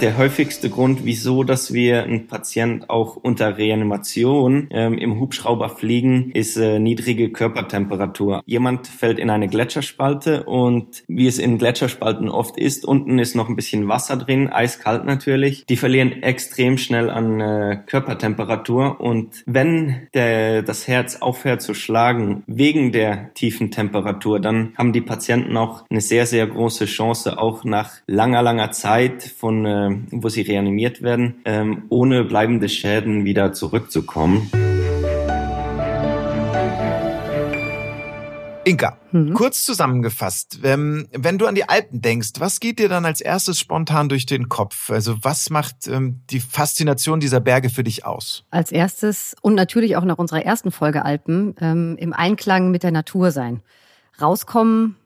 der häufigste Grund, wieso, dass wir einen Patient auch unter Reanimation ähm, im Hubschrauber fliegen, ist äh, niedrige Körpertemperatur. Jemand fällt in eine Gletscherspalte und wie es in Gletscherspalten oft ist, unten ist noch ein bisschen Wasser drin, eiskalt natürlich. Die verlieren extrem schnell an äh, Körpertemperatur und wenn der, das Herz aufhört zu schlagen wegen der tiefen Temperatur, dann haben die Patienten auch eine sehr, sehr große Chance, auch nach langer, langer Zeit von äh, äh, wo sie reanimiert werden, ähm, ohne bleibende Schäden wieder zurückzukommen. Inka, mhm. kurz zusammengefasst, ähm, wenn du an die Alpen denkst, was geht dir dann als erstes spontan durch den Kopf? Also was macht ähm, die Faszination dieser Berge für dich aus? Als erstes und natürlich auch nach unserer ersten Folge Alpen ähm, im Einklang mit der Natur sein. Rauskommen,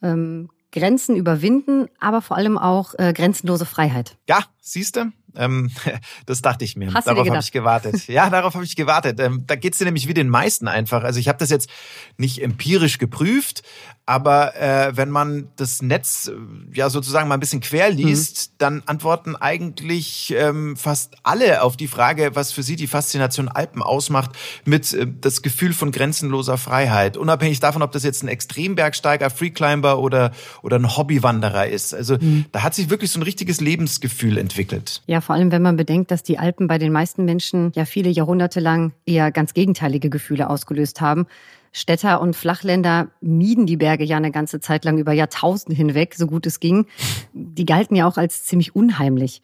ähm, Grenzen überwinden, aber vor allem auch äh, grenzenlose Freiheit. Ja, siehst du? Ähm, das dachte ich mir. Hast darauf habe ich gewartet. Ja, darauf habe ich gewartet. Ähm, da geht's dir nämlich wie den meisten einfach. Also ich habe das jetzt nicht empirisch geprüft, aber äh, wenn man das Netz äh, ja sozusagen mal ein bisschen quer liest, mhm. dann antworten eigentlich ähm, fast alle auf die Frage, was für sie die Faszination Alpen ausmacht, mit äh, das Gefühl von grenzenloser Freiheit. Unabhängig davon, ob das jetzt ein Extrembergsteiger, Freeclimber oder, oder ein Hobbywanderer ist. Also mhm. da hat sich wirklich so ein richtiges Lebensgefühl entwickelt. Ja, vor allem wenn man bedenkt, dass die Alpen bei den meisten Menschen ja viele Jahrhunderte lang eher ganz gegenteilige Gefühle ausgelöst haben. Städter und Flachländer mieden die Berge ja eine ganze Zeit lang über Jahrtausende hinweg, so gut es ging. Die galten ja auch als ziemlich unheimlich.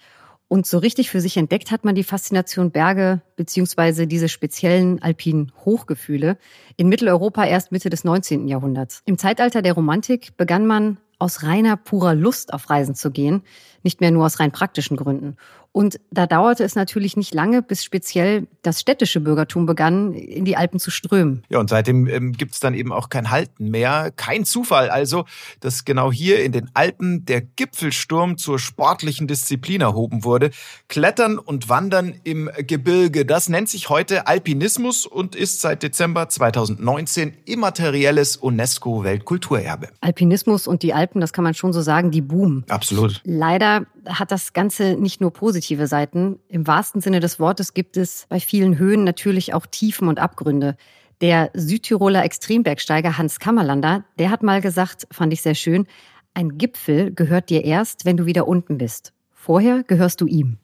Und so richtig für sich entdeckt hat man die Faszination Berge beziehungsweise diese speziellen alpinen Hochgefühle in Mitteleuropa erst Mitte des 19. Jahrhunderts. Im Zeitalter der Romantik begann man aus reiner purer Lust auf Reisen zu gehen, nicht mehr nur aus rein praktischen Gründen. Und da dauerte es natürlich nicht lange, bis speziell das städtische Bürgertum begann, in die Alpen zu strömen. Ja, und seitdem ähm, gibt es dann eben auch kein Halten mehr. Kein Zufall also, dass genau hier in den Alpen der Gipfelsturm zur sportlichen Disziplin erhoben wurde. Klettern und Wandern im Gebirge, das nennt sich heute Alpinismus und ist seit Dezember 2019 immaterielles UNESCO-Weltkulturerbe. Alpinismus und die Alpen, das kann man schon so sagen, die boomen. Absolut. Leider hat das Ganze nicht nur positive Seiten. Im wahrsten Sinne des Wortes gibt es bei vielen Höhen natürlich auch Tiefen und Abgründe. Der Südtiroler Extrembergsteiger Hans Kammerlander, der hat mal gesagt, fand ich sehr schön, ein Gipfel gehört dir erst, wenn du wieder unten bist. Vorher gehörst du ihm.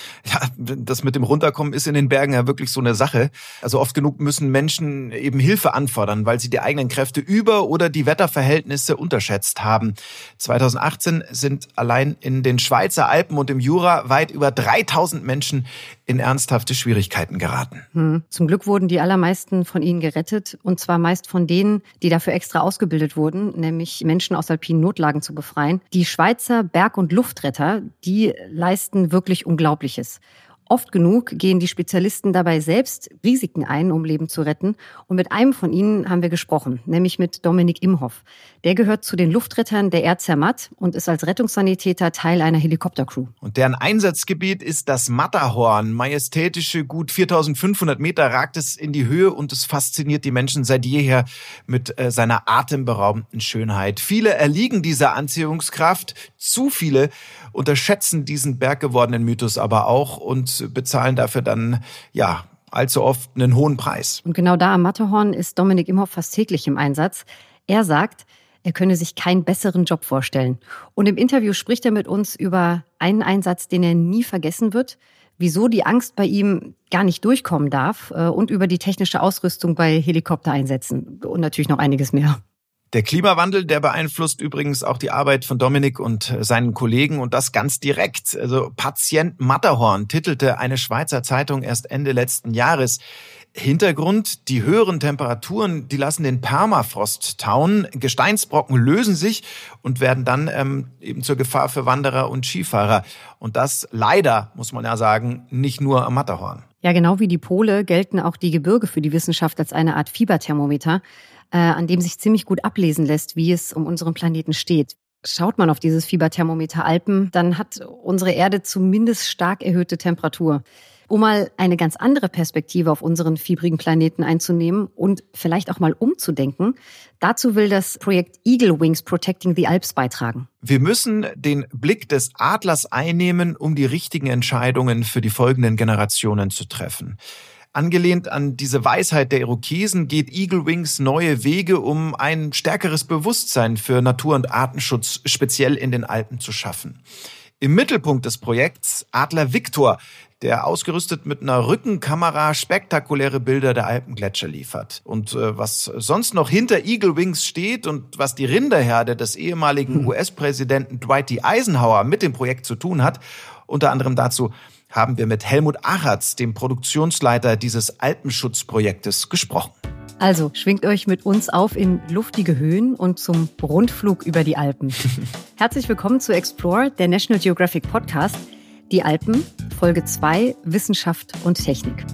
ja, das mit dem Runterkommen ist in den Bergen ja wirklich so eine Sache. Also oft genug müssen Menschen eben Hilfe anfordern, weil sie die eigenen Kräfte über oder die Wetterverhältnisse unterschätzt haben. 2018 sind allein in den Schweizer Alpen und im Jura weit über 3000 Menschen in ernsthafte Schwierigkeiten geraten. Hm. Zum Glück wurden die allermeisten von ihnen gerettet und zwar meist von denen, die dafür extra ausgebildet wurden, nämlich Menschen aus alpinen Notlagen zu befreien. Die Schweizer Berg- und Luftretter, die leisten wirklich Unglaubliches. Oft genug gehen die Spezialisten dabei selbst Risiken ein, um Leben zu retten. Und mit einem von ihnen haben wir gesprochen, nämlich mit Dominik Imhoff. Der gehört zu den Luftrettern der Air Zermatt und ist als Rettungssanitäter Teil einer Helikoptercrew. Und deren Einsatzgebiet ist das Matterhorn. Majestätische gut 4500 Meter ragt es in die Höhe und es fasziniert die Menschen seit jeher mit äh, seiner atemberaubenden Schönheit. Viele erliegen dieser Anziehungskraft, zu viele unterschätzen diesen berggewordenen Mythos aber auch und bezahlen dafür dann, ja, allzu oft einen hohen Preis. Und genau da am Matterhorn ist Dominik Imhoff fast täglich im Einsatz. Er sagt, er könne sich keinen besseren Job vorstellen. Und im Interview spricht er mit uns über einen Einsatz, den er nie vergessen wird, wieso die Angst bei ihm gar nicht durchkommen darf äh, und über die technische Ausrüstung bei Helikoptereinsätzen und natürlich noch einiges mehr. Der Klimawandel, der beeinflusst übrigens auch die Arbeit von Dominik und seinen Kollegen und das ganz direkt. Also Patient Matterhorn titelte eine Schweizer Zeitung erst Ende letzten Jahres. Hintergrund, die höheren Temperaturen, die lassen den Permafrost tauen, Gesteinsbrocken lösen sich und werden dann ähm, eben zur Gefahr für Wanderer und Skifahrer. Und das leider, muss man ja sagen, nicht nur am Matterhorn. Ja, genau wie die Pole gelten auch die Gebirge für die Wissenschaft als eine Art Fieberthermometer äh, an dem sich ziemlich gut ablesen lässt, wie es um unseren Planeten steht. Schaut man auf dieses Fieberthermometer Alpen, dann hat unsere Erde zumindest stark erhöhte Temperatur. Um mal eine ganz andere Perspektive auf unseren fiebrigen Planeten einzunehmen und vielleicht auch mal umzudenken, dazu will das Projekt Eagle Wings Protecting the Alps beitragen. Wir müssen den Blick des Adlers einnehmen, um die richtigen Entscheidungen für die folgenden Generationen zu treffen. Angelehnt an diese Weisheit der Irokesen geht Eagle Wings neue Wege, um ein stärkeres Bewusstsein für Natur- und Artenschutz speziell in den Alpen zu schaffen. Im Mittelpunkt des Projekts Adler Victor, der ausgerüstet mit einer Rückenkamera spektakuläre Bilder der Alpengletscher liefert. Und äh, was sonst noch hinter Eagle Wings steht und was die Rinderherde des ehemaligen hm. US-Präsidenten Dwight D. Eisenhower mit dem Projekt zu tun hat, unter anderem dazu haben wir mit Helmut Achatz, dem Produktionsleiter dieses Alpenschutzprojektes, gesprochen. Also schwingt euch mit uns auf in luftige Höhen und zum Rundflug über die Alpen. Herzlich willkommen zu Explore, der National Geographic Podcast. Die Alpen, Folge 2, Wissenschaft und Technik.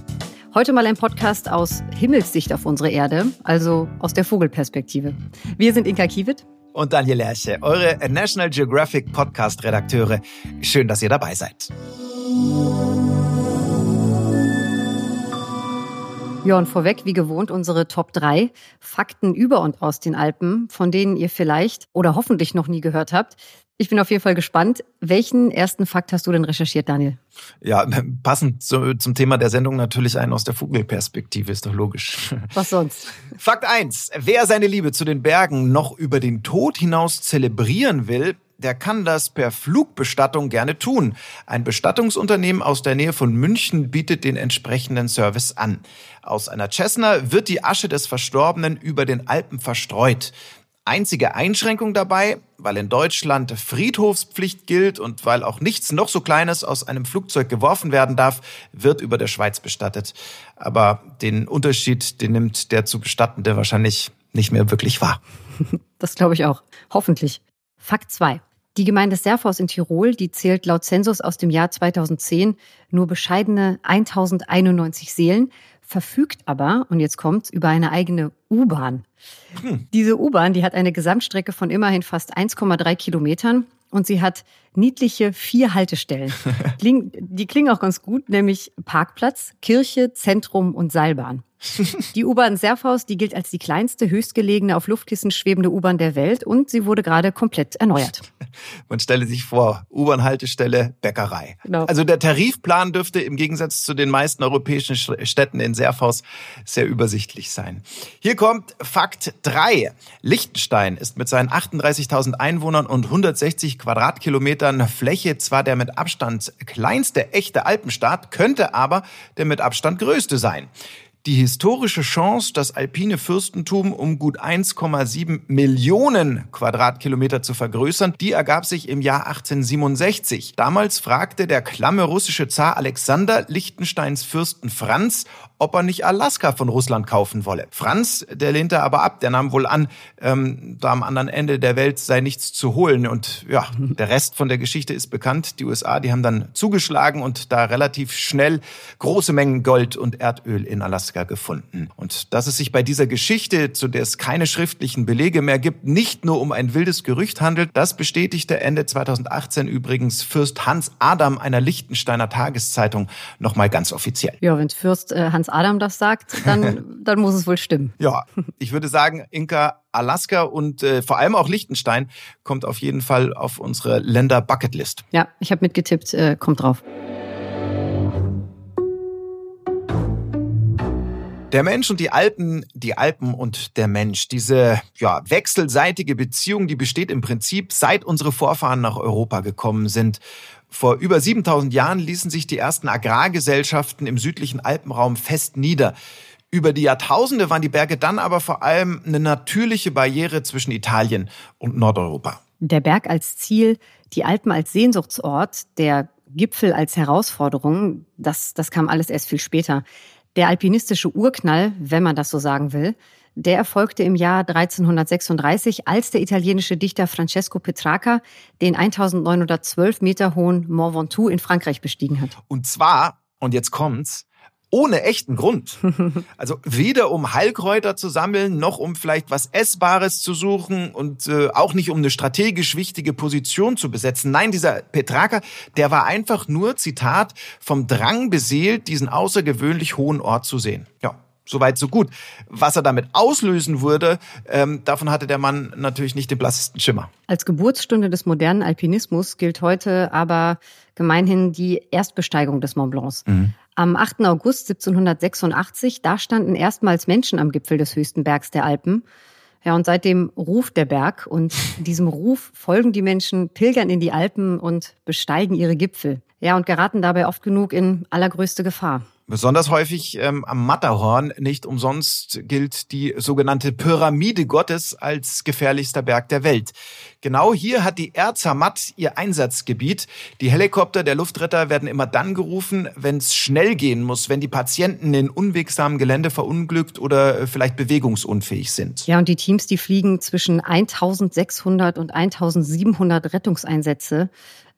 Heute mal ein Podcast aus Himmelssicht auf unsere Erde, also aus der Vogelperspektive. Wir sind Inka Kiewit und Daniel Lerche, eure National Geographic Podcast Redakteure. Schön, dass ihr dabei seid. Ja, und vorweg, wie gewohnt, unsere Top 3 Fakten über und aus den Alpen, von denen ihr vielleicht oder hoffentlich noch nie gehört habt. Ich bin auf jeden Fall gespannt. Welchen ersten Fakt hast du denn recherchiert, Daniel? Ja, passend zu, zum Thema der Sendung natürlich einen aus der Vogelperspektive, ist doch logisch. Was sonst? Fakt 1. Wer seine Liebe zu den Bergen noch über den Tod hinaus zelebrieren will, der kann das per Flugbestattung gerne tun. Ein Bestattungsunternehmen aus der Nähe von München bietet den entsprechenden Service an. Aus einer Cessna wird die Asche des Verstorbenen über den Alpen verstreut. Einzige Einschränkung dabei, weil in Deutschland Friedhofspflicht gilt und weil auch nichts noch so Kleines aus einem Flugzeug geworfen werden darf, wird über der Schweiz bestattet. Aber den Unterschied, den nimmt der zu Bestattende wahrscheinlich nicht mehr wirklich wahr. Das glaube ich auch. Hoffentlich. Fakt 2. Die Gemeinde Serfhaus in Tirol, die zählt laut Zensus aus dem Jahr 2010 nur bescheidene 1091 Seelen, verfügt aber, und jetzt kommt's, über eine eigene U-Bahn. Hm. Diese U-Bahn, die hat eine Gesamtstrecke von immerhin fast 1,3 Kilometern und sie hat niedliche vier Haltestellen. die klingen auch ganz gut, nämlich Parkplatz, Kirche, Zentrum und Seilbahn. Die U-Bahn Serfhaus, die gilt als die kleinste, höchstgelegene, auf Luftkissen schwebende U-Bahn der Welt und sie wurde gerade komplett erneuert. Man stelle sich vor, U-Bahn-Haltestelle, Bäckerei. Genau. Also der Tarifplan dürfte im Gegensatz zu den meisten europäischen Städten in Serfhaus sehr übersichtlich sein. Hier kommt Fakt 3. Liechtenstein ist mit seinen 38.000 Einwohnern und 160 Quadratkilometern Fläche zwar der mit Abstand kleinste echte Alpenstaat, könnte aber der mit Abstand größte sein. Die historische Chance, das alpine Fürstentum um gut 1,7 Millionen Quadratkilometer zu vergrößern, die ergab sich im Jahr 1867. Damals fragte der klamme russische Zar Alexander Liechtensteins Fürsten Franz, ob er nicht Alaska von Russland kaufen wolle. Franz, der lehnte aber ab, der nahm wohl an, ähm, da am anderen Ende der Welt sei nichts zu holen. Und ja, der Rest von der Geschichte ist bekannt. Die USA, die haben dann zugeschlagen und da relativ schnell große Mengen Gold und Erdöl in Alaska gefunden. Und dass es sich bei dieser Geschichte, zu der es keine schriftlichen Belege mehr gibt, nicht nur um ein wildes Gerücht handelt, das bestätigte Ende 2018 übrigens Fürst Hans Adam einer Liechtensteiner Tageszeitung nochmal ganz offiziell. Ja, wenn Fürst äh, Hans Adam das sagt, dann, dann muss es wohl stimmen. Ja, ich würde sagen, Inka, Alaska und äh, vor allem auch Liechtenstein kommt auf jeden Fall auf unsere Länder-Bucketlist. Ja, ich habe mitgetippt, äh, kommt drauf. Der Mensch und die Alpen, die Alpen und der Mensch. Diese ja, wechselseitige Beziehung, die besteht im Prinzip seit unsere Vorfahren nach Europa gekommen sind. Vor über 7000 Jahren ließen sich die ersten Agrargesellschaften im südlichen Alpenraum fest nieder. Über die Jahrtausende waren die Berge dann aber vor allem eine natürliche Barriere zwischen Italien und Nordeuropa. Der Berg als Ziel, die Alpen als Sehnsuchtsort, der Gipfel als Herausforderung, das, das kam alles erst viel später. Der alpinistische Urknall, wenn man das so sagen will, der erfolgte im Jahr 1336, als der italienische Dichter Francesco Petrarca den 1912 Meter hohen Mont Ventoux in Frankreich bestiegen hat. Und zwar, und jetzt kommt's, ohne echten Grund. Also weder um Heilkräuter zu sammeln, noch um vielleicht was Essbares zu suchen und äh, auch nicht um eine strategisch wichtige Position zu besetzen. Nein, dieser Petrarca, der war einfach nur, Zitat, vom Drang beseelt, diesen außergewöhnlich hohen Ort zu sehen. Ja. Soweit, so gut. Was er damit auslösen würde, ähm, davon hatte der Mann natürlich nicht den blassesten Schimmer. Als Geburtsstunde des modernen Alpinismus gilt heute aber gemeinhin die Erstbesteigung des Mont Blancs. Mhm. Am 8. August 1786, da standen erstmals Menschen am Gipfel des höchsten Bergs der Alpen. Ja, und seitdem ruft der Berg und diesem Ruf folgen die Menschen, pilgern in die Alpen und besteigen ihre Gipfel. Ja, und geraten dabei oft genug in allergrößte Gefahr. Besonders häufig ähm, am Matterhorn, nicht umsonst gilt die sogenannte Pyramide Gottes als gefährlichster Berg der Welt. Genau hier hat die Air Zermatt ihr Einsatzgebiet. Die Helikopter der Luftretter werden immer dann gerufen, wenn es schnell gehen muss, wenn die Patienten in unwegsamen Gelände verunglückt oder äh, vielleicht bewegungsunfähig sind. Ja, und die Teams, die fliegen zwischen 1600 und 1700 Rettungseinsätze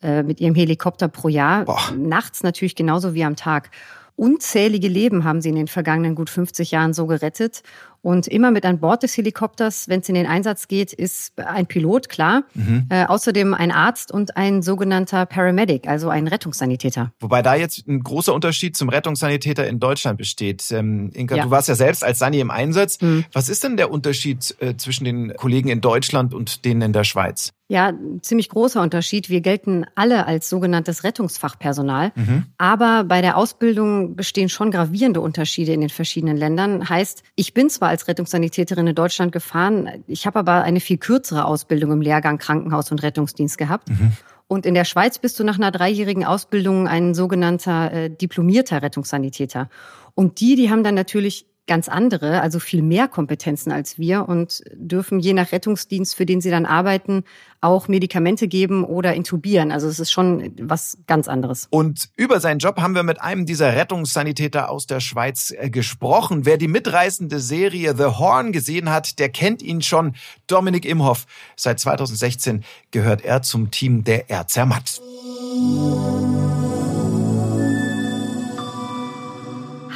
äh, mit ihrem Helikopter pro Jahr. Boah. Nachts natürlich genauso wie am Tag. Unzählige Leben haben sie in den vergangenen gut 50 Jahren so gerettet. Und immer mit an Bord des Helikopters, wenn es in den Einsatz geht, ist ein Pilot, klar. Mhm. Äh, außerdem ein Arzt und ein sogenannter Paramedic, also ein Rettungssanitäter. Wobei da jetzt ein großer Unterschied zum Rettungssanitäter in Deutschland besteht. Ähm, Inka, ja. du warst ja selbst als Sani im Einsatz. Mhm. Was ist denn der Unterschied äh, zwischen den Kollegen in Deutschland und denen in der Schweiz? Ja, ziemlich großer Unterschied. Wir gelten alle als sogenanntes Rettungsfachpersonal. Mhm. Aber bei der Ausbildung bestehen schon gravierende Unterschiede in den verschiedenen Ländern. Heißt, ich bin zwar als Rettungssanitäterin in Deutschland gefahren. Ich habe aber eine viel kürzere Ausbildung im Lehrgang Krankenhaus und Rettungsdienst gehabt. Mhm. Und in der Schweiz bist du nach einer dreijährigen Ausbildung ein sogenannter äh, diplomierter Rettungssanitäter. Und die, die haben dann natürlich ganz andere, also viel mehr Kompetenzen als wir und dürfen je nach Rettungsdienst, für den sie dann arbeiten, auch Medikamente geben oder intubieren. Also es ist schon was ganz anderes. Und über seinen Job haben wir mit einem dieser Rettungssanitäter aus der Schweiz äh, gesprochen. Wer die mitreißende Serie The Horn gesehen hat, der kennt ihn schon. Dominik Imhoff. Seit 2016 gehört er zum Team der Erzermatt.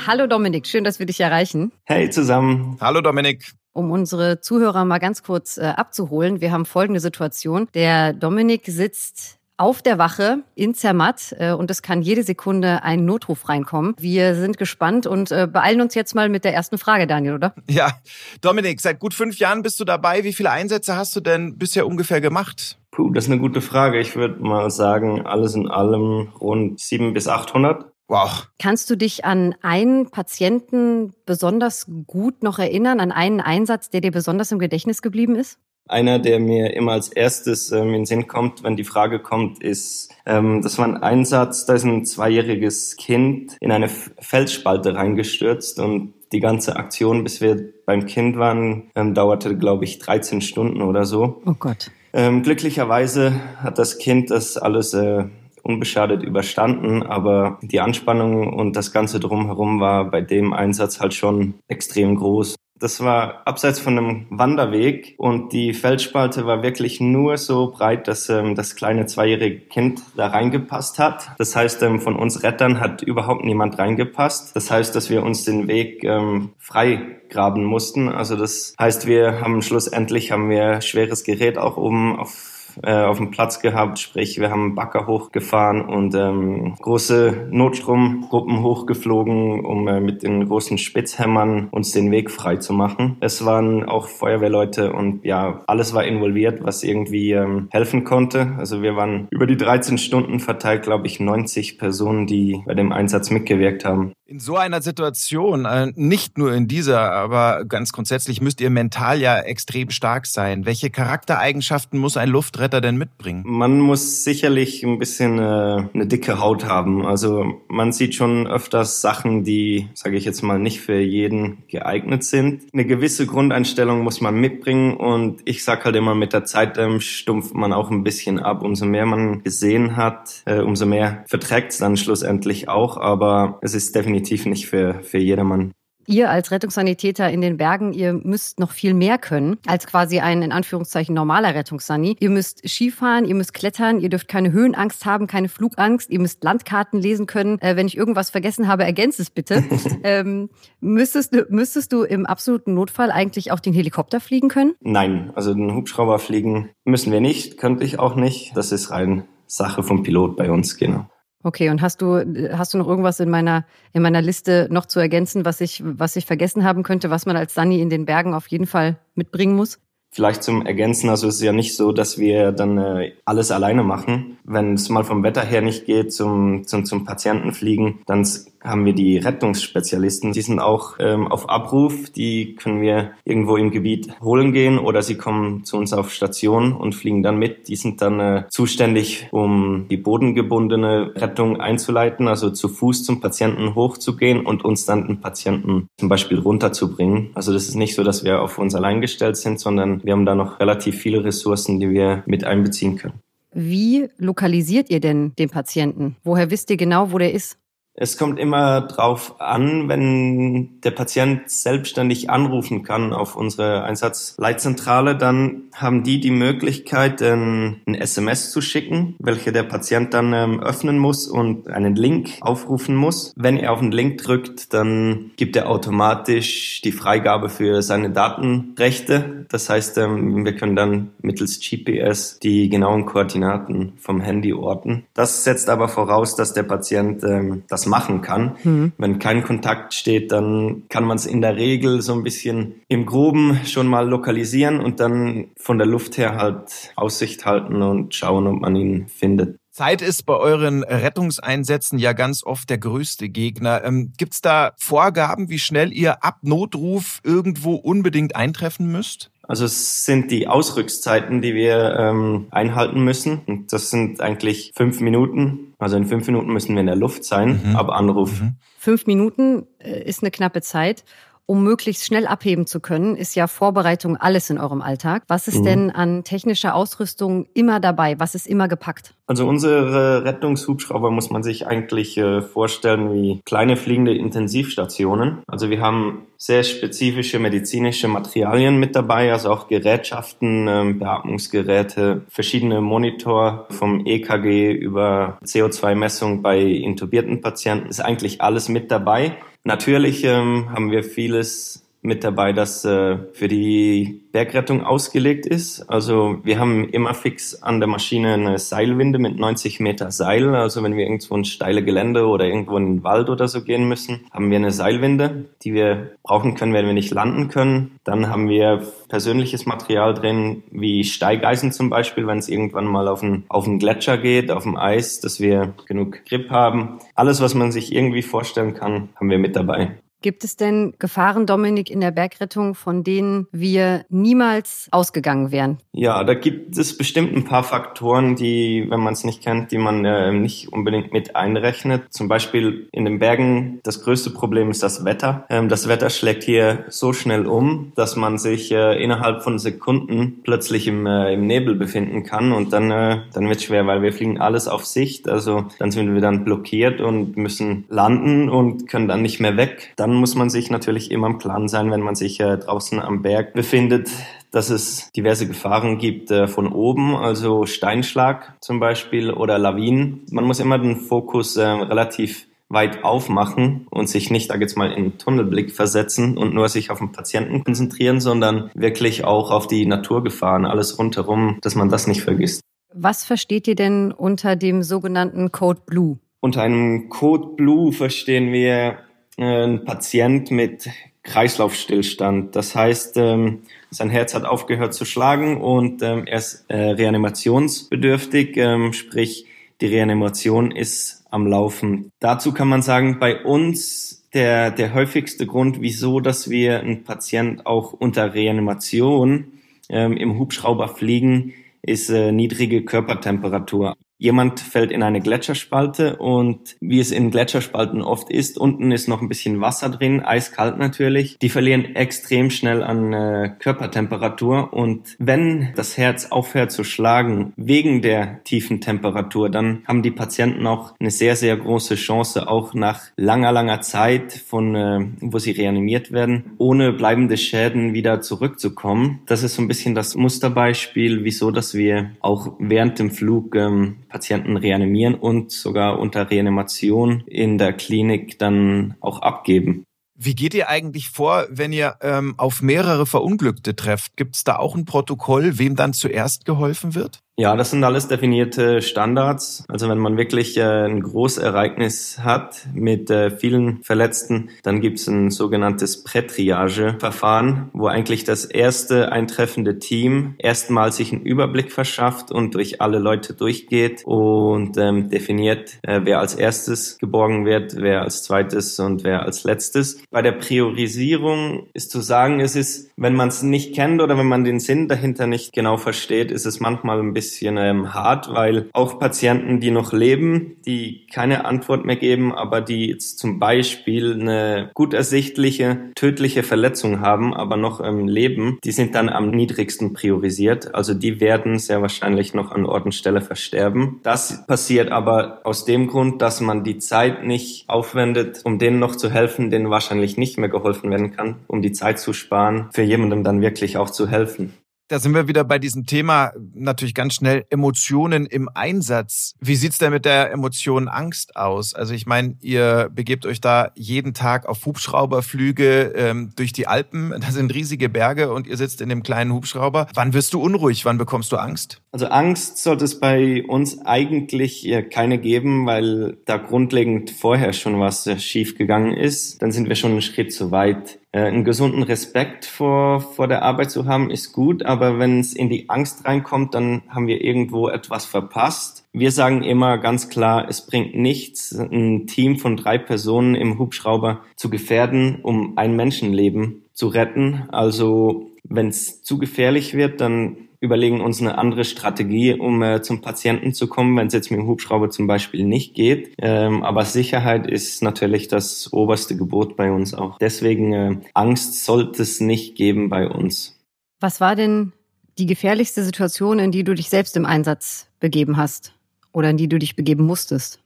Hallo Dominik, schön, dass wir dich erreichen. Hey zusammen. Hallo Dominik. Um unsere Zuhörer mal ganz kurz äh, abzuholen, wir haben folgende Situation. Der Dominik sitzt auf der Wache in Zermatt äh, und es kann jede Sekunde ein Notruf reinkommen. Wir sind gespannt und äh, beeilen uns jetzt mal mit der ersten Frage, Daniel, oder? Ja, Dominik, seit gut fünf Jahren bist du dabei. Wie viele Einsätze hast du denn bisher ungefähr gemacht? Puh, das ist eine gute Frage. Ich würde mal sagen, alles in allem rund sieben bis achthundert. Wow. Kannst du dich an einen Patienten besonders gut noch erinnern, an einen Einsatz, der dir besonders im Gedächtnis geblieben ist? Einer, der mir immer als erstes ähm, in den Sinn kommt, wenn die Frage kommt, ist, ähm, das war ein Einsatz, da ist ein zweijähriges Kind in eine Felsspalte reingestürzt und die ganze Aktion, bis wir beim Kind waren, ähm, dauerte, glaube ich, 13 Stunden oder so. Oh Gott. Ähm, glücklicherweise hat das Kind das alles äh, unbeschadet überstanden, aber die Anspannung und das Ganze drumherum war bei dem Einsatz halt schon extrem groß. Das war abseits von einem Wanderweg und die Felsspalte war wirklich nur so breit, dass ähm, das kleine zweijährige Kind da reingepasst hat. Das heißt, ähm, von uns Rettern hat überhaupt niemand reingepasst. Das heißt, dass wir uns den Weg ähm, frei graben mussten. Also das heißt, wir haben schlussendlich haben wir schweres Gerät auch oben auf äh, auf dem Platz gehabt, sprich wir haben Backer hochgefahren und ähm, große Notstromgruppen hochgeflogen, um äh, mit den großen Spitzhämmern uns den Weg frei zu machen. Es waren auch Feuerwehrleute und ja, alles war involviert, was irgendwie ähm, helfen konnte. Also wir waren über die 13 Stunden verteilt, glaube ich, 90 Personen, die bei dem Einsatz mitgewirkt haben. In so einer Situation, äh, nicht nur in dieser, aber ganz grundsätzlich müsst ihr mental ja extrem stark sein. Welche Charaktereigenschaften muss ein Luftretter denn mitbringen? Man muss sicherlich ein bisschen äh, eine dicke Haut haben. Also man sieht schon öfters Sachen, die, sage ich jetzt mal, nicht für jeden geeignet sind. Eine gewisse Grundeinstellung muss man mitbringen und ich sag halt immer, mit der Zeit ähm, stumpft man auch ein bisschen ab. Umso mehr man gesehen hat, äh, umso mehr verträgt es dann schlussendlich auch. Aber es ist definitiv definitiv nicht für, für jedermann. Ihr als Rettungssanitäter in den Bergen, ihr müsst noch viel mehr können als quasi ein in Anführungszeichen normaler Rettungssani. Ihr müsst Skifahren, ihr müsst klettern, ihr dürft keine Höhenangst haben, keine Flugangst, ihr müsst Landkarten lesen können. Äh, wenn ich irgendwas vergessen habe, ergänzt es bitte. ähm, müsstest, du, müsstest du im absoluten Notfall eigentlich auch den Helikopter fliegen können? Nein, also den Hubschrauber fliegen müssen wir nicht, könnte ich auch nicht. Das ist rein Sache vom Pilot bei uns, genau. Okay, und hast du, hast du noch irgendwas in meiner, in meiner Liste noch zu ergänzen, was ich, was ich vergessen haben könnte, was man als Sunny in den Bergen auf jeden Fall mitbringen muss? Vielleicht zum Ergänzen, also es ist ja nicht so, dass wir dann äh, alles alleine machen. Wenn es mal vom Wetter her nicht geht, zum, zum, zum Patienten fliegen, dann haben wir die Rettungsspezialisten. Die sind auch ähm, auf Abruf. Die können wir irgendwo im Gebiet holen gehen oder sie kommen zu uns auf Station und fliegen dann mit. Die sind dann äh, zuständig, um die bodengebundene Rettung einzuleiten, also zu Fuß zum Patienten hochzugehen und uns dann den Patienten zum Beispiel runterzubringen. Also das ist nicht so, dass wir auf uns allein gestellt sind, sondern wir haben da noch relativ viele Ressourcen, die wir mit einbeziehen können. Wie lokalisiert ihr denn den Patienten? Woher wisst ihr genau, wo der ist? Es kommt immer drauf an, wenn der Patient selbstständig anrufen kann auf unsere Einsatzleitzentrale, dann haben die die Möglichkeit, ein, ein SMS zu schicken, welche der Patient dann ähm, öffnen muss und einen Link aufrufen muss. Wenn er auf den Link drückt, dann gibt er automatisch die Freigabe für seine Datenrechte. Das heißt, ähm, wir können dann mittels GPS die genauen Koordinaten vom Handy orten. Das setzt aber voraus, dass der Patient ähm, machen kann. Mhm. Wenn kein Kontakt steht, dann kann man es in der Regel so ein bisschen im Groben schon mal lokalisieren und dann von der Luft her halt Aussicht halten und schauen, ob man ihn findet. Zeit ist bei euren Rettungseinsätzen ja ganz oft der größte Gegner. Ähm, Gibt es da Vorgaben, wie schnell ihr ab Notruf irgendwo unbedingt eintreffen müsst? Also es sind die Ausrückszeiten, die wir ähm, einhalten müssen. Und das sind eigentlich fünf Minuten. Also in fünf Minuten müssen wir in der Luft sein, mhm. ab Anruf. Mhm. Fünf Minuten äh, ist eine knappe Zeit um möglichst schnell abheben zu können, ist ja Vorbereitung alles in eurem Alltag. Was ist mhm. denn an technischer Ausrüstung immer dabei? Was ist immer gepackt? Also unsere Rettungshubschrauber muss man sich eigentlich äh, vorstellen wie kleine fliegende Intensivstationen. Also wir haben sehr spezifische medizinische Materialien mit dabei, also auch Gerätschaften, ähm, Beatmungsgeräte, verschiedene Monitor vom EKG über CO2-Messung bei intubierten Patienten, ist eigentlich alles mit dabei. Natürlich ähm, haben wir vieles mit dabei, das äh, für die Bergrettung ausgelegt ist. Also wir haben immer fix an der Maschine eine Seilwinde mit 90 Meter Seil. Also wenn wir irgendwo ein steile Gelände oder irgendwo in den Wald oder so gehen müssen, haben wir eine Seilwinde, die wir brauchen können, wenn wir nicht landen können. Dann haben wir persönliches Material drin, wie Steigeisen zum Beispiel, wenn es irgendwann mal auf einen, auf einen Gletscher geht, auf dem Eis, dass wir genug Grip haben. Alles, was man sich irgendwie vorstellen kann, haben wir mit dabei. Gibt es denn Gefahren, Dominik, in der Bergrettung, von denen wir niemals ausgegangen wären? Ja, da gibt es bestimmt ein paar Faktoren, die, wenn man es nicht kennt, die man äh, nicht unbedingt mit einrechnet. Zum Beispiel in den Bergen, das größte Problem ist das Wetter. Ähm, das Wetter schlägt hier so schnell um, dass man sich äh, innerhalb von Sekunden plötzlich im, äh, im Nebel befinden kann und dann, äh, dann wird schwer, weil wir fliegen alles auf Sicht. Also dann sind wir dann blockiert und müssen landen und können dann nicht mehr weg. Dann muss man sich natürlich immer im Klaren sein, wenn man sich äh, draußen am Berg befindet, dass es diverse Gefahren gibt äh, von oben, also Steinschlag zum Beispiel oder Lawinen. Man muss immer den Fokus äh, relativ weit aufmachen und sich nicht, da jetzt mal in Tunnelblick versetzen und nur sich auf den Patienten konzentrieren, sondern wirklich auch auf die Naturgefahren, alles rundherum, dass man das nicht vergisst. Was versteht ihr denn unter dem sogenannten Code Blue? Unter einem Code Blue verstehen wir ein Patient mit Kreislaufstillstand. Das heißt, ähm, sein Herz hat aufgehört zu schlagen und ähm, er ist äh, reanimationsbedürftig, ähm, sprich die Reanimation ist am Laufen. Dazu kann man sagen, bei uns der, der häufigste Grund, wieso, dass wir einen Patient auch unter Reanimation ähm, im Hubschrauber fliegen, ist äh, niedrige Körpertemperatur. Jemand fällt in eine Gletscherspalte und wie es in Gletscherspalten oft ist, unten ist noch ein bisschen Wasser drin, eiskalt natürlich. Die verlieren extrem schnell an äh, Körpertemperatur und wenn das Herz aufhört zu schlagen wegen der tiefen Temperatur, dann haben die Patienten auch eine sehr, sehr große Chance, auch nach langer, langer Zeit von, äh, wo sie reanimiert werden, ohne bleibende Schäden wieder zurückzukommen. Das ist so ein bisschen das Musterbeispiel, wieso, dass wir auch während dem Flug ähm, Patienten reanimieren und sogar unter Reanimation in der Klinik dann auch abgeben. Wie geht ihr eigentlich vor, wenn ihr ähm, auf mehrere Verunglückte trefft? Gibt es da auch ein Protokoll, wem dann zuerst geholfen wird? Ja, das sind alles definierte Standards. Also wenn man wirklich äh, ein Großereignis hat mit äh, vielen Verletzten, dann gibt es ein sogenanntes Prätriage-Verfahren, wo eigentlich das erste eintreffende Team erstmal sich einen Überblick verschafft und durch alle Leute durchgeht und ähm, definiert, äh, wer als erstes geborgen wird, wer als zweites und wer als letztes. Bei der Priorisierung ist zu sagen, es ist, wenn man es nicht kennt oder wenn man den Sinn dahinter nicht genau versteht, ist es manchmal ein bisschen bisschen ähm, hart, weil auch Patienten, die noch leben, die keine Antwort mehr geben, aber die jetzt zum Beispiel eine gut ersichtliche tödliche Verletzung haben, aber noch ähm, leben, die sind dann am niedrigsten priorisiert. Also die werden sehr wahrscheinlich noch an Ort und Stelle versterben. Das passiert aber aus dem Grund, dass man die Zeit nicht aufwendet, um denen noch zu helfen, denen wahrscheinlich nicht mehr geholfen werden kann, um die Zeit zu sparen, für jemandem dann wirklich auch zu helfen. Da sind wir wieder bei diesem Thema natürlich ganz schnell Emotionen im Einsatz. Wie sieht's denn mit der Emotion Angst aus? Also ich meine, ihr begebt euch da jeden Tag auf Hubschrauberflüge ähm, durch die Alpen. Da sind riesige Berge und ihr sitzt in dem kleinen Hubschrauber. Wann wirst du unruhig? Wann bekommst du Angst? Also Angst sollte es bei uns eigentlich keine geben, weil da grundlegend vorher schon was schief gegangen ist. Dann sind wir schon einen Schritt zu weit. Äh, einen gesunden Respekt vor, vor der Arbeit zu haben, ist gut, aber wenn es in die Angst reinkommt, dann haben wir irgendwo etwas verpasst. Wir sagen immer ganz klar, es bringt nichts, ein Team von drei Personen im Hubschrauber zu gefährden, um ein Menschenleben zu retten. Also wenn es zu gefährlich wird, dann überlegen uns eine andere Strategie, um äh, zum Patienten zu kommen, wenn es jetzt mit dem Hubschrauber zum Beispiel nicht geht. Ähm, aber Sicherheit ist natürlich das oberste Gebot bei uns auch. Deswegen äh, Angst sollte es nicht geben bei uns. Was war denn die gefährlichste Situation, in die du dich selbst im Einsatz begeben hast oder in die du dich begeben musstest?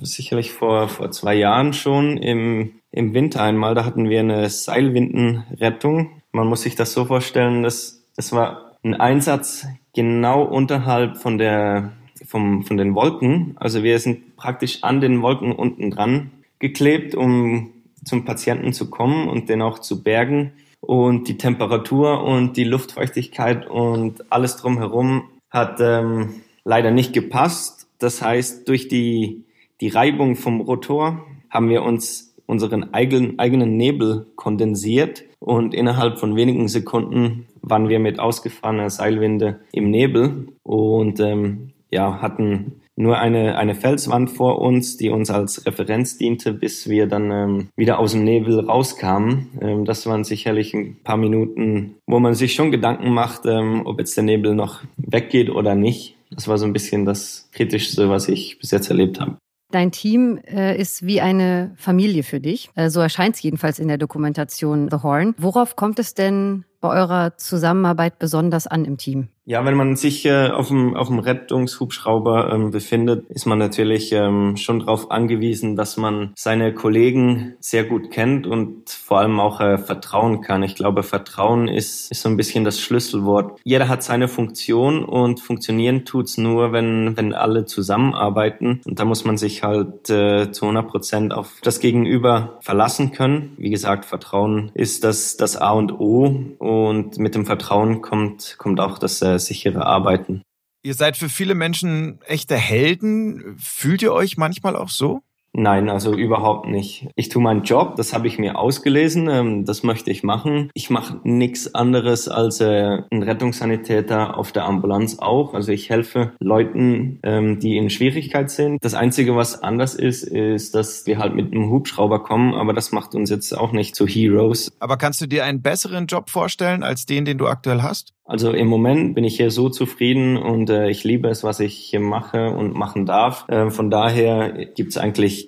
Sicherlich vor, vor zwei Jahren schon im, im Winter einmal. Da hatten wir eine Seilwindenrettung. Man muss sich das so vorstellen, dass das war ein Einsatz genau unterhalb von der vom, von den Wolken. Also wir sind praktisch an den Wolken unten dran geklebt, um zum Patienten zu kommen und den auch zu bergen. Und die Temperatur und die Luftfeuchtigkeit und alles drumherum hat ähm, leider nicht gepasst. Das heißt, durch die, die Reibung vom Rotor haben wir uns unseren eigenen, eigenen Nebel kondensiert und innerhalb von wenigen Sekunden waren wir mit ausgefahrener Seilwinde im Nebel und ähm, ja, hatten nur eine, eine Felswand vor uns, die uns als Referenz diente, bis wir dann ähm, wieder aus dem Nebel rauskamen. Ähm, das waren sicherlich ein paar Minuten, wo man sich schon Gedanken macht, ähm, ob jetzt der Nebel noch weggeht oder nicht. Das war so ein bisschen das Kritischste, was ich bis jetzt erlebt habe. Dein Team äh, ist wie eine Familie für dich. Äh, so erscheint es jedenfalls in der Dokumentation The Horn. Worauf kommt es denn bei eurer Zusammenarbeit besonders an im Team? Ja, wenn man sich äh, auf, dem, auf dem Rettungshubschrauber ähm, befindet, ist man natürlich ähm, schon darauf angewiesen, dass man seine Kollegen sehr gut kennt und vor allem auch äh, vertrauen kann. Ich glaube, Vertrauen ist, ist so ein bisschen das Schlüsselwort. Jeder hat seine Funktion und funktionieren tut's nur, wenn, wenn alle zusammenarbeiten. Und da muss man sich halt äh, zu 100 Prozent auf das Gegenüber verlassen können. Wie gesagt, Vertrauen ist das, das A und O. Und mit dem Vertrauen kommt, kommt auch das äh, sichere Arbeiten. Ihr seid für viele Menschen echte Helden. Fühlt ihr euch manchmal auch so? Nein, also überhaupt nicht. Ich tue meinen Job, das habe ich mir ausgelesen, ähm, das möchte ich machen. Ich mache nichts anderes als äh, ein Rettungssanitäter auf der Ambulanz auch. Also ich helfe Leuten, ähm, die in Schwierigkeit sind. Das Einzige, was anders ist, ist, dass wir halt mit einem Hubschrauber kommen, aber das macht uns jetzt auch nicht zu Heroes. Aber kannst du dir einen besseren Job vorstellen als den, den du aktuell hast? Also im Moment bin ich hier so zufrieden und äh, ich liebe es, was ich hier mache und machen darf. Äh, von daher gibt es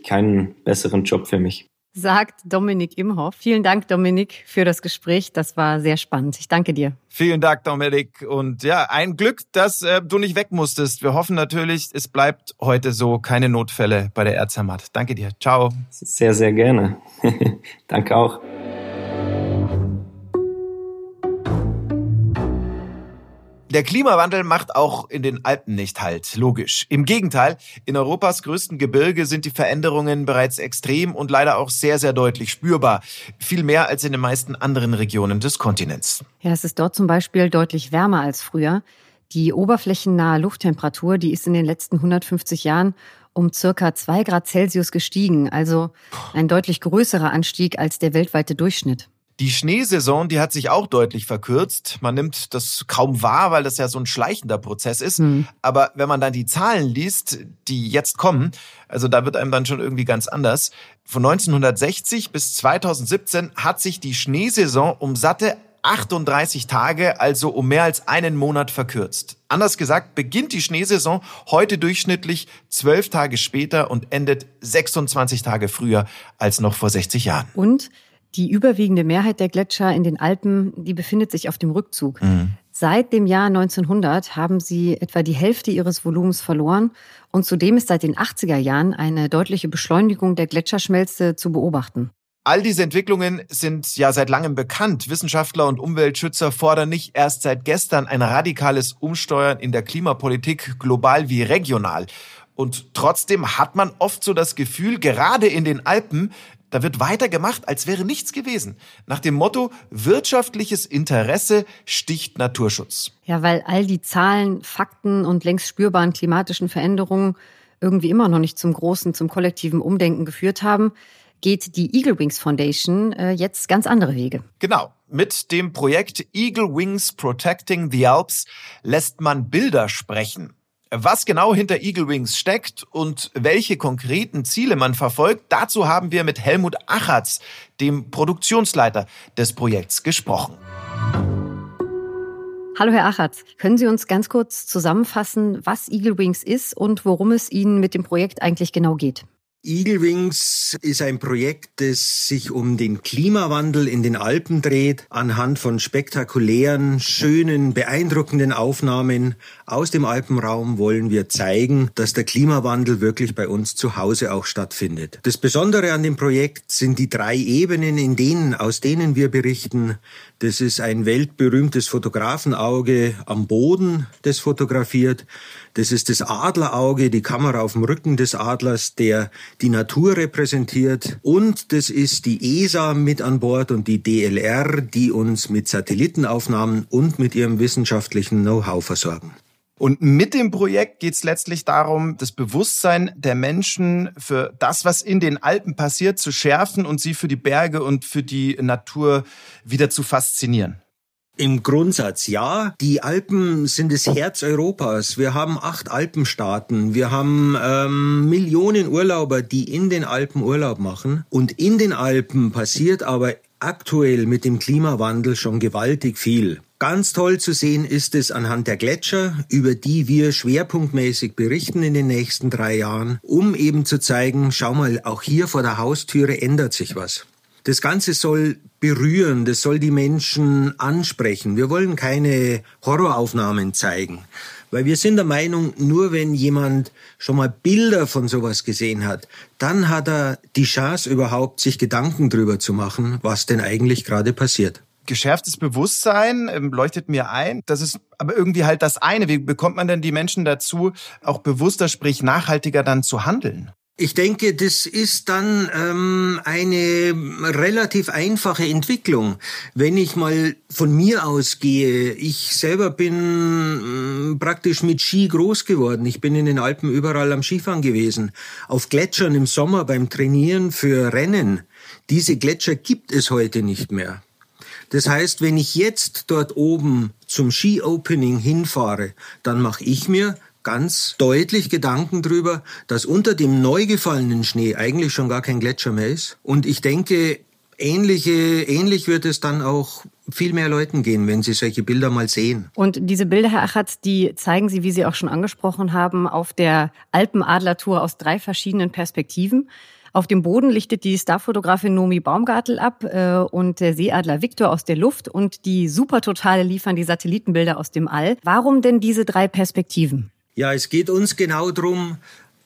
keinen besseren Job für mich. Sagt Dominik Imhoff. Vielen Dank, Dominik, für das Gespräch. Das war sehr spannend. Ich danke dir. Vielen Dank, Dominik. Und ja, ein Glück, dass äh, du nicht weg musstest. Wir hoffen natürlich, es bleibt heute so. Keine Notfälle bei der Erzheimat. Danke dir. Ciao. Sehr, sehr gerne. danke auch. Der Klimawandel macht auch in den Alpen nicht halt, logisch. Im Gegenteil, in Europas größten Gebirge sind die Veränderungen bereits extrem und leider auch sehr, sehr deutlich spürbar. Viel mehr als in den meisten anderen Regionen des Kontinents. Ja, es ist dort zum Beispiel deutlich wärmer als früher. Die oberflächennahe Lufttemperatur, die ist in den letzten 150 Jahren um circa zwei Grad Celsius gestiegen, also ein deutlich größerer Anstieg als der weltweite Durchschnitt. Die Schneesaison, die hat sich auch deutlich verkürzt. Man nimmt das kaum wahr, weil das ja so ein schleichender Prozess ist. Mhm. Aber wenn man dann die Zahlen liest, die jetzt kommen, also da wird einem dann schon irgendwie ganz anders. Von 1960 bis 2017 hat sich die Schneesaison um satte 38 Tage, also um mehr als einen Monat verkürzt. Anders gesagt, beginnt die Schneesaison heute durchschnittlich zwölf Tage später und endet 26 Tage früher als noch vor 60 Jahren. Und die überwiegende Mehrheit der Gletscher in den Alpen, die befindet sich auf dem Rückzug. Mhm. Seit dem Jahr 1900 haben sie etwa die Hälfte ihres Volumens verloren und zudem ist seit den 80er Jahren eine deutliche Beschleunigung der Gletscherschmelze zu beobachten. All diese Entwicklungen sind ja seit langem bekannt. Wissenschaftler und Umweltschützer fordern nicht erst seit gestern ein radikales Umsteuern in der Klimapolitik, global wie regional. Und trotzdem hat man oft so das Gefühl, gerade in den Alpen da wird weitergemacht, als wäre nichts gewesen. Nach dem Motto, wirtschaftliches Interesse sticht Naturschutz. Ja, weil all die Zahlen, Fakten und längst spürbaren klimatischen Veränderungen irgendwie immer noch nicht zum großen, zum kollektiven Umdenken geführt haben, geht die Eagle Wings Foundation äh, jetzt ganz andere Wege. Genau. Mit dem Projekt Eagle Wings Protecting the Alps lässt man Bilder sprechen. Was genau hinter Eagle Wings steckt und welche konkreten Ziele man verfolgt, dazu haben wir mit Helmut Achatz, dem Produktionsleiter des Projekts, gesprochen. Hallo Herr Achatz, können Sie uns ganz kurz zusammenfassen, was Eagle Wings ist und worum es Ihnen mit dem Projekt eigentlich genau geht? Eagle Wings ist ein Projekt, das sich um den Klimawandel in den Alpen dreht, anhand von spektakulären, schönen, beeindruckenden Aufnahmen aus dem Alpenraum wollen wir zeigen, dass der Klimawandel wirklich bei uns zu Hause auch stattfindet. Das Besondere an dem Projekt sind die drei Ebenen, in denen, aus denen wir berichten. Das ist ein weltberühmtes Fotografenauge am Boden, das fotografiert. Das ist das Adlerauge, die Kamera auf dem Rücken des Adlers, der die Natur repräsentiert. Und das ist die ESA mit an Bord und die DLR, die uns mit Satellitenaufnahmen und mit ihrem wissenschaftlichen Know-how versorgen. Und mit dem Projekt geht es letztlich darum, das Bewusstsein der Menschen für das, was in den Alpen passiert, zu schärfen und sie für die Berge und für die Natur wieder zu faszinieren. Im Grundsatz ja. Die Alpen sind das Herz Europas. Wir haben acht Alpenstaaten. Wir haben ähm, Millionen Urlauber, die in den Alpen Urlaub machen. Und in den Alpen passiert aber aktuell mit dem Klimawandel schon gewaltig viel. Ganz toll zu sehen ist es anhand der Gletscher, über die wir schwerpunktmäßig berichten in den nächsten drei Jahren, um eben zu zeigen, schau mal, auch hier vor der Haustüre ändert sich was. Das Ganze soll berühren, das soll die Menschen ansprechen. Wir wollen keine Horroraufnahmen zeigen, weil wir sind der Meinung, nur wenn jemand schon mal Bilder von sowas gesehen hat, dann hat er die Chance überhaupt, sich Gedanken drüber zu machen, was denn eigentlich gerade passiert geschärftes Bewusstsein ähm, leuchtet mir ein. Das ist aber irgendwie halt das eine. Wie bekommt man denn die Menschen dazu, auch bewusster, sprich nachhaltiger dann zu handeln? Ich denke, das ist dann ähm, eine relativ einfache Entwicklung. Wenn ich mal von mir ausgehe, ich selber bin äh, praktisch mit Ski groß geworden. Ich bin in den Alpen überall am Skifahren gewesen. Auf Gletschern im Sommer beim Trainieren für Rennen. Diese Gletscher gibt es heute nicht mehr. Das heißt, wenn ich jetzt dort oben zum Ski-Opening hinfahre, dann mache ich mir ganz deutlich Gedanken drüber, dass unter dem neu gefallenen Schnee eigentlich schon gar kein Gletscher mehr ist. Und ich denke, ähnliche, ähnlich wird es dann auch viel mehr Leuten gehen, wenn sie solche Bilder mal sehen. Und diese Bilder, Herr Achatz, die zeigen Sie, wie Sie auch schon angesprochen haben, auf der Alpenadler-Tour aus drei verschiedenen Perspektiven. Auf dem Boden lichtet die Starfotografin Nomi Baumgartel ab äh, und der Seeadler Victor aus der Luft und die Supertotale liefern die Satellitenbilder aus dem All. Warum denn diese drei Perspektiven? Ja, es geht uns genau drum,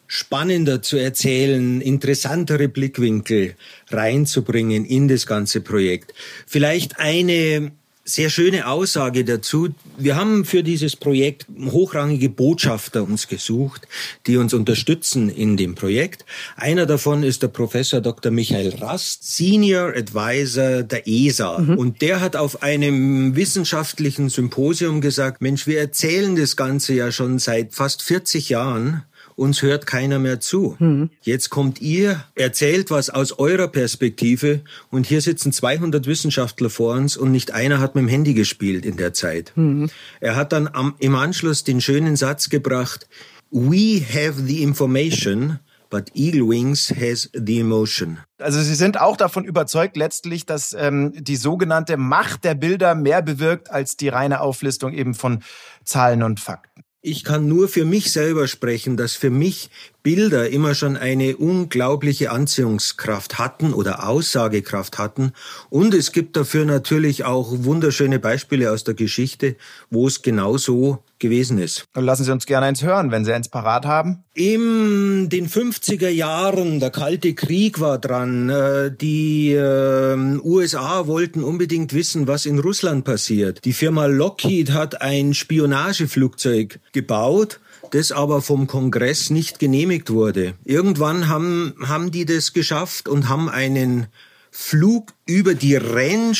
spannender zu erzählen, interessantere Blickwinkel reinzubringen in das ganze Projekt. Vielleicht eine sehr schöne Aussage dazu. Wir haben für dieses Projekt hochrangige Botschafter uns gesucht, die uns unterstützen in dem Projekt. Einer davon ist der Professor Dr. Michael Rast, Senior Advisor der ESA. Mhm. Und der hat auf einem wissenschaftlichen Symposium gesagt, Mensch, wir erzählen das Ganze ja schon seit fast 40 Jahren uns hört keiner mehr zu. Mhm. Jetzt kommt ihr, erzählt was aus eurer Perspektive und hier sitzen 200 Wissenschaftler vor uns und nicht einer hat mit dem Handy gespielt in der Zeit. Mhm. Er hat dann am, im Anschluss den schönen Satz gebracht, We have the information, but Eagle Wings has the emotion. Also Sie sind auch davon überzeugt letztlich, dass ähm, die sogenannte Macht der Bilder mehr bewirkt als die reine Auflistung eben von Zahlen und Fakten. Ich kann nur für mich selber sprechen, dass für mich Bilder immer schon eine unglaubliche Anziehungskraft hatten oder Aussagekraft hatten. Und es gibt dafür natürlich auch wunderschöne Beispiele aus der Geschichte, wo es genau so gewesen ist. lassen Sie uns gerne eins hören, wenn Sie eins parat haben. In den 50er Jahren, der Kalte Krieg war dran. Äh, die ähm, USA wollten unbedingt wissen, was in Russland passiert. Die Firma Lockheed hat ein Spionageflugzeug gebaut das aber vom Kongress nicht genehmigt wurde. Irgendwann haben, haben die das geschafft und haben einen Flug über die Range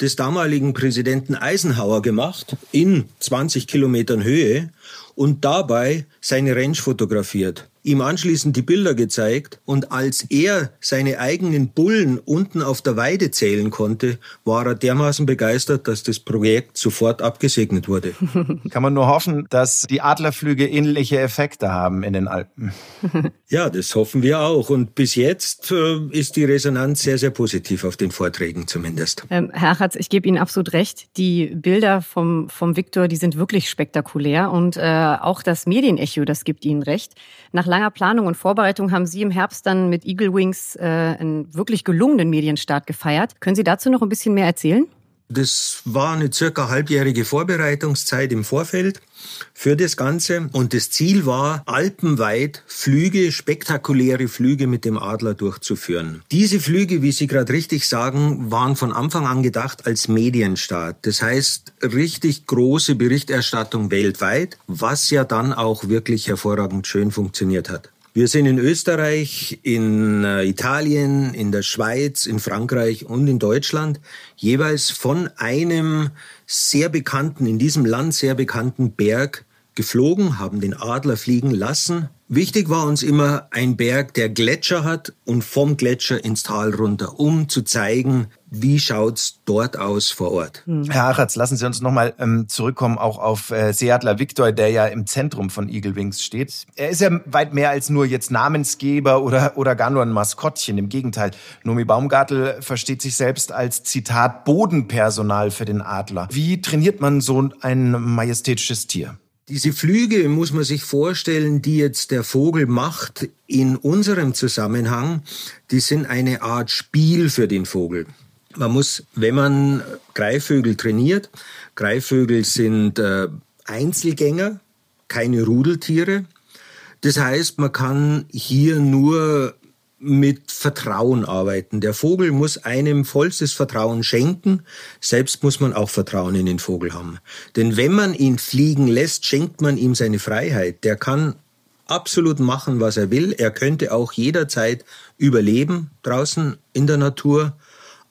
des damaligen Präsidenten Eisenhower gemacht, in 20 Kilometern Höhe, und dabei seine Range fotografiert ihm anschließend die Bilder gezeigt und als er seine eigenen Bullen unten auf der Weide zählen konnte, war er dermaßen begeistert, dass das Projekt sofort abgesegnet wurde. Kann man nur hoffen, dass die Adlerflüge ähnliche Effekte haben in den Alpen. Ja, das hoffen wir auch. Und bis jetzt äh, ist die Resonanz sehr, sehr positiv auf den Vorträgen zumindest. Ähm, Herr Achatz, ich gebe Ihnen absolut recht. Die Bilder vom, vom Viktor, die sind wirklich spektakulär. Und äh, auch das Medienecho, das gibt Ihnen recht. Nach langer Planung und Vorbereitung haben Sie im Herbst dann mit Eagle Wings äh, einen wirklich gelungenen Medienstart gefeiert. Können Sie dazu noch ein bisschen mehr erzählen? Das war eine circa halbjährige Vorbereitungszeit im Vorfeld für das Ganze. Und das Ziel war, alpenweit Flüge, spektakuläre Flüge mit dem Adler durchzuführen. Diese Flüge, wie Sie gerade richtig sagen, waren von Anfang an gedacht als Medienstart. Das heißt, richtig große Berichterstattung weltweit, was ja dann auch wirklich hervorragend schön funktioniert hat. Wir sind in Österreich, in äh, Italien, in der Schweiz, in Frankreich und in Deutschland jeweils von einem sehr bekannten, in diesem Land sehr bekannten Berg geflogen, haben den Adler fliegen lassen. Wichtig war uns immer ein Berg, der Gletscher hat und vom Gletscher ins Tal runter, um zu zeigen, wie schaut's dort aus vor Ort. Hm. Herr Achatz, lassen Sie uns nochmal ähm, zurückkommen auch auf äh, Seatler Victor, der ja im Zentrum von Eagle Wings steht. Er ist ja weit mehr als nur jetzt Namensgeber oder, oder gar nur ein Maskottchen. Im Gegenteil, Nomi Baumgartel versteht sich selbst als Zitat Bodenpersonal für den Adler. Wie trainiert man so ein majestätisches Tier? Diese Flüge muss man sich vorstellen, die jetzt der Vogel macht in unserem Zusammenhang, die sind eine Art Spiel für den Vogel. Man muss, wenn man Greifvögel trainiert, Greifvögel sind äh, Einzelgänger, keine Rudeltiere. Das heißt, man kann hier nur mit Vertrauen arbeiten. Der Vogel muss einem vollstes Vertrauen schenken. Selbst muss man auch Vertrauen in den Vogel haben. Denn wenn man ihn fliegen lässt, schenkt man ihm seine Freiheit. Der kann absolut machen, was er will. Er könnte auch jederzeit überleben draußen in der Natur.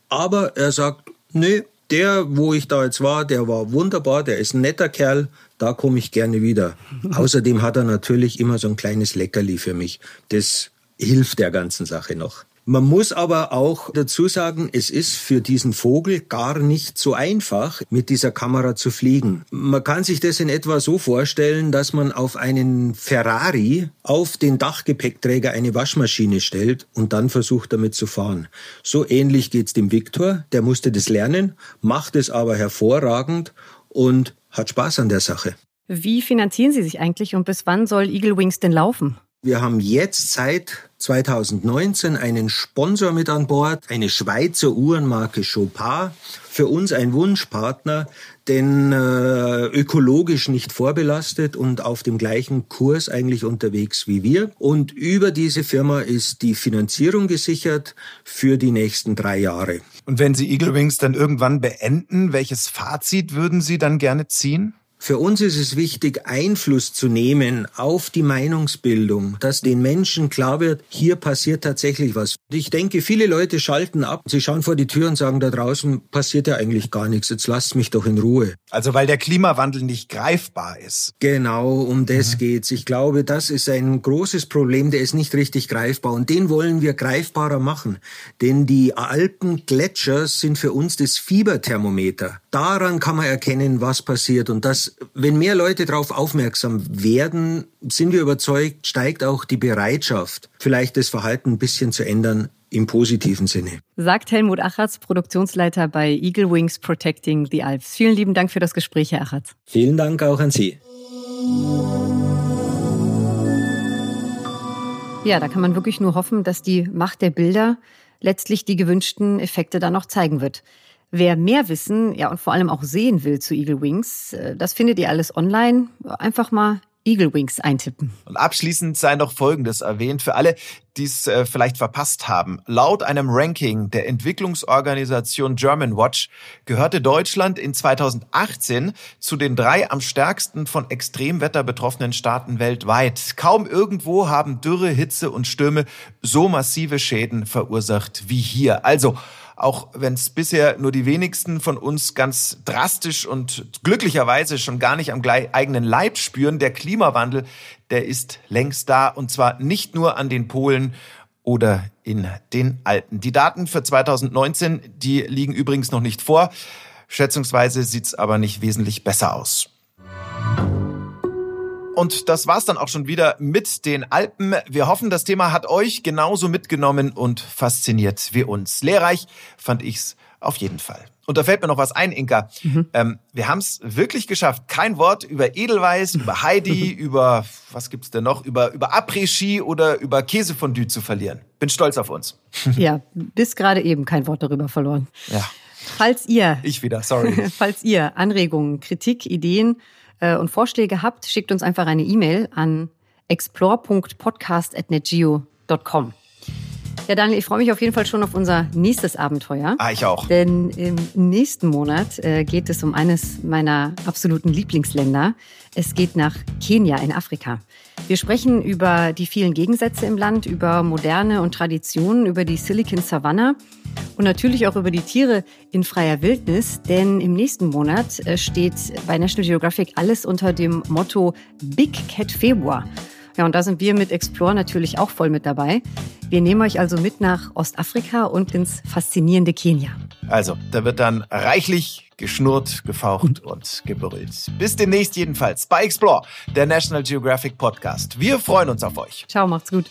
Aber er sagt, nee, der, wo ich da jetzt war, der war wunderbar, der ist ein netter Kerl, da komme ich gerne wieder. Außerdem hat er natürlich immer so ein kleines Leckerli für mich. Das hilft der ganzen Sache noch. Man muss aber auch dazu sagen, es ist für diesen Vogel gar nicht so einfach, mit dieser Kamera zu fliegen. Man kann sich das in etwa so vorstellen, dass man auf einen Ferrari auf den Dachgepäckträger eine Waschmaschine stellt und dann versucht damit zu fahren. So ähnlich geht's dem Viktor. Der musste das lernen, macht es aber hervorragend und hat Spaß an der Sache. Wie finanzieren Sie sich eigentlich und bis wann soll Eagle Wings denn laufen? Wir haben jetzt seit 2019 einen Sponsor mit an Bord, eine Schweizer Uhrenmarke Chopard. Für uns ein Wunschpartner, denn äh, ökologisch nicht vorbelastet und auf dem gleichen Kurs eigentlich unterwegs wie wir. Und über diese Firma ist die Finanzierung gesichert für die nächsten drei Jahre. Und wenn Sie Eagle Wings dann irgendwann beenden, welches Fazit würden Sie dann gerne ziehen? Für uns ist es wichtig, Einfluss zu nehmen auf die Meinungsbildung, dass den Menschen klar wird, hier passiert tatsächlich was. Ich denke, viele Leute schalten ab, sie schauen vor die Tür und sagen, da draußen passiert ja eigentlich gar nichts, jetzt lasst mich doch in Ruhe. Also weil der Klimawandel nicht greifbar ist. Genau, um das mhm. geht's. Ich glaube, das ist ein großes Problem, der ist nicht richtig greifbar und den wollen wir greifbarer machen. Denn die Alpengletscher sind für uns das Fieberthermometer. Daran kann man erkennen, was passiert und das wenn mehr Leute darauf aufmerksam werden, sind wir überzeugt, steigt auch die Bereitschaft, vielleicht das Verhalten ein bisschen zu ändern im positiven Sinne. Sagt Helmut Achatz, Produktionsleiter bei Eagle Wings Protecting the Alps. Vielen lieben Dank für das Gespräch, Herr Achatz. Vielen Dank auch an Sie. Ja, da kann man wirklich nur hoffen, dass die Macht der Bilder letztlich die gewünschten Effekte dann noch zeigen wird. Wer mehr wissen, ja und vor allem auch sehen will zu Eagle Wings, äh, das findet ihr alles online. Einfach mal Eagle Wings eintippen. Und abschließend sei noch Folgendes erwähnt für alle, die es äh, vielleicht verpasst haben. Laut einem Ranking der Entwicklungsorganisation German Watch gehörte Deutschland in 2018 zu den drei am stärksten von Extremwetter betroffenen Staaten weltweit. Kaum irgendwo haben Dürre, Hitze und Stürme so massive Schäden verursacht wie hier. Also auch wenn es bisher nur die wenigsten von uns ganz drastisch und glücklicherweise schon gar nicht am eigenen Leib spüren, der Klimawandel, der ist längst da und zwar nicht nur an den Polen oder in den Alpen. Die Daten für 2019, die liegen übrigens noch nicht vor. Schätzungsweise sieht's aber nicht wesentlich besser aus. Und das war's dann auch schon wieder mit den Alpen. Wir hoffen, das Thema hat euch genauso mitgenommen und fasziniert wie uns. Lehrreich fand ich's auf jeden Fall. Und da fällt mir noch was ein, Inka. Mhm. Ähm, wir haben es wirklich geschafft. Kein Wort über Edelweiß, über Heidi, über was gibt's denn noch, über über Après-Ski oder über Käsefondue zu verlieren. Bin stolz auf uns. Ja, bis gerade eben kein Wort darüber verloren. Ja. Falls ihr ich wieder, sorry. falls ihr Anregungen, Kritik, Ideen äh, und Vorschläge habt, schickt uns einfach eine E-Mail an explore.podcast.netgeo.com. Ja, Daniel, ich freue mich auf jeden Fall schon auf unser nächstes Abenteuer. Ah, ich auch. Denn im nächsten Monat äh, geht es um eines meiner absoluten Lieblingsländer. Es geht nach Kenia in Afrika. Wir sprechen über die vielen Gegensätze im Land, über moderne und Traditionen, über die Silicon Savannah und natürlich auch über die Tiere in freier Wildnis, denn im nächsten Monat äh, steht bei National Geographic alles unter dem Motto Big Cat Februar. Ja, und da sind wir mit Explore natürlich auch voll mit dabei. Wir nehmen euch also mit nach Ostafrika und ins faszinierende Kenia. Also, da wird dann reichlich geschnurrt, gefaucht und gebrüllt. Bis demnächst jedenfalls bei Explore, der National Geographic Podcast. Wir freuen uns auf euch. Ciao, macht's gut.